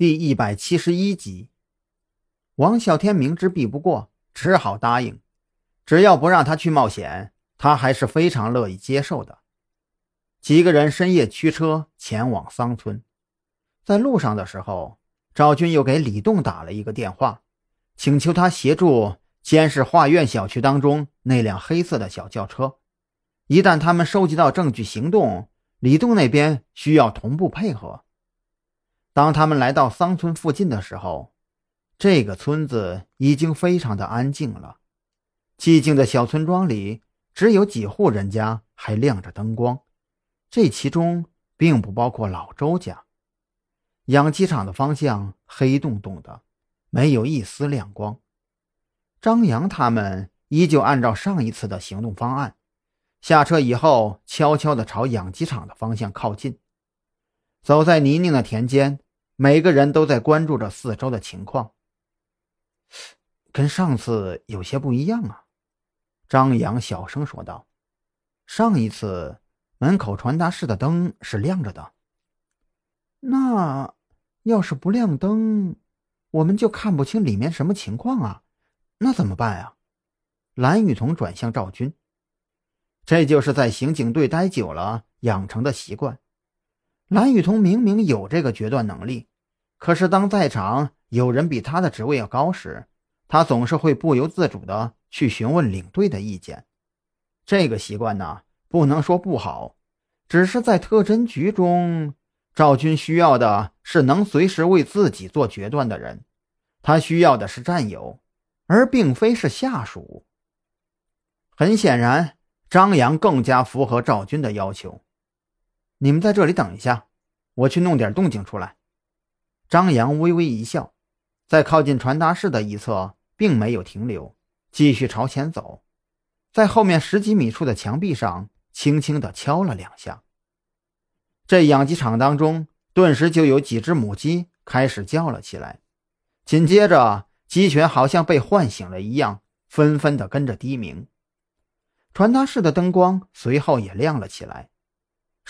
第一百七十一集，王啸天明知避不过，只好答应。只要不让他去冒险，他还是非常乐意接受的。几个人深夜驱车前往桑村，在路上的时候，赵军又给李栋打了一个电话，请求他协助监视画院小区当中那辆黑色的小轿车。一旦他们收集到证据，行动，李栋那边需要同步配合。当他们来到桑村附近的时候，这个村子已经非常的安静了。寂静的小村庄里，只有几户人家还亮着灯光，这其中并不包括老周家。养鸡场的方向黑洞洞的，没有一丝亮光。张扬他们依旧按照上一次的行动方案，下车以后，悄悄地朝养鸡场的方向靠近。走在泥泞的田间，每个人都在关注着四周的情况。跟上次有些不一样啊，张扬小声说道：“上一次门口传达室的灯是亮着的，那要是不亮灯，我们就看不清里面什么情况啊，那怎么办呀？”蓝雨桐转向赵军：“这就是在刑警队待久了养成的习惯。”蓝雨桐明明有这个决断能力，可是当在场有人比他的职位要高时，他总是会不由自主的去询问领队的意见。这个习惯呢，不能说不好，只是在特侦局中，赵军需要的是能随时为自己做决断的人，他需要的是战友，而并非是下属。很显然，张扬更加符合赵军的要求。你们在这里等一下，我去弄点动静出来。张扬微微一笑，在靠近传达室的一侧，并没有停留，继续朝前走，在后面十几米处的墙壁上轻轻地敲了两下。这养鸡场当中，顿时就有几只母鸡开始叫了起来，紧接着，鸡群好像被唤醒了一样，纷纷地跟着低鸣。传达室的灯光随后也亮了起来。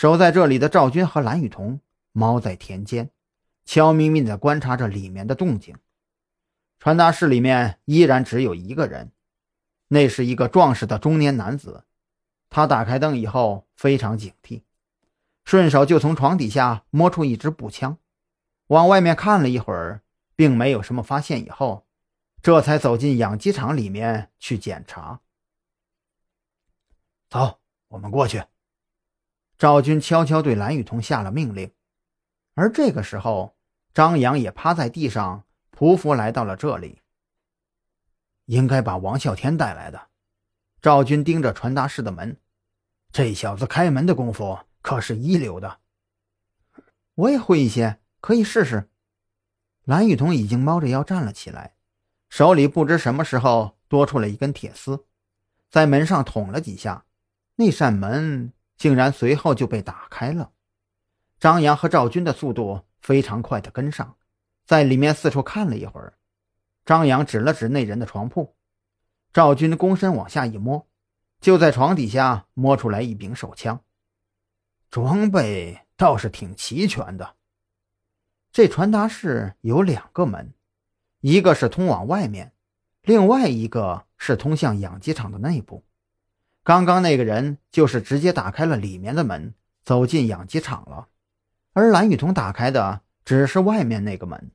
守在这里的赵军和蓝雨桐猫在田间，悄咪咪地观察着里面的动静。传达室里面依然只有一个人，那是一个壮实的中年男子。他打开灯以后非常警惕，顺手就从床底下摸出一支步枪，往外面看了一会儿，并没有什么发现，以后这才走进养鸡场里面去检查。走，我们过去。赵军悄悄对蓝雨桐下了命令，而这个时候，张扬也趴在地上匍匐来到了这里。应该把王啸天带来的。赵军盯着传达室的门，这小子开门的功夫可是一流的。我也会一些，可以试试。蓝雨桐已经猫着腰站了起来，手里不知什么时候多出了一根铁丝，在门上捅了几下，那扇门。竟然随后就被打开了。张扬和赵军的速度非常快的跟上，在里面四处看了一会儿。张扬指了指那人的床铺，赵军躬身往下一摸，就在床底下摸出来一柄手枪。装备倒是挺齐全的。这传达室有两个门，一个是通往外面，另外一个是通向养鸡场的内部。刚刚那个人就是直接打开了里面的门，走进养鸡场了，而蓝雨桐打开的只是外面那个门。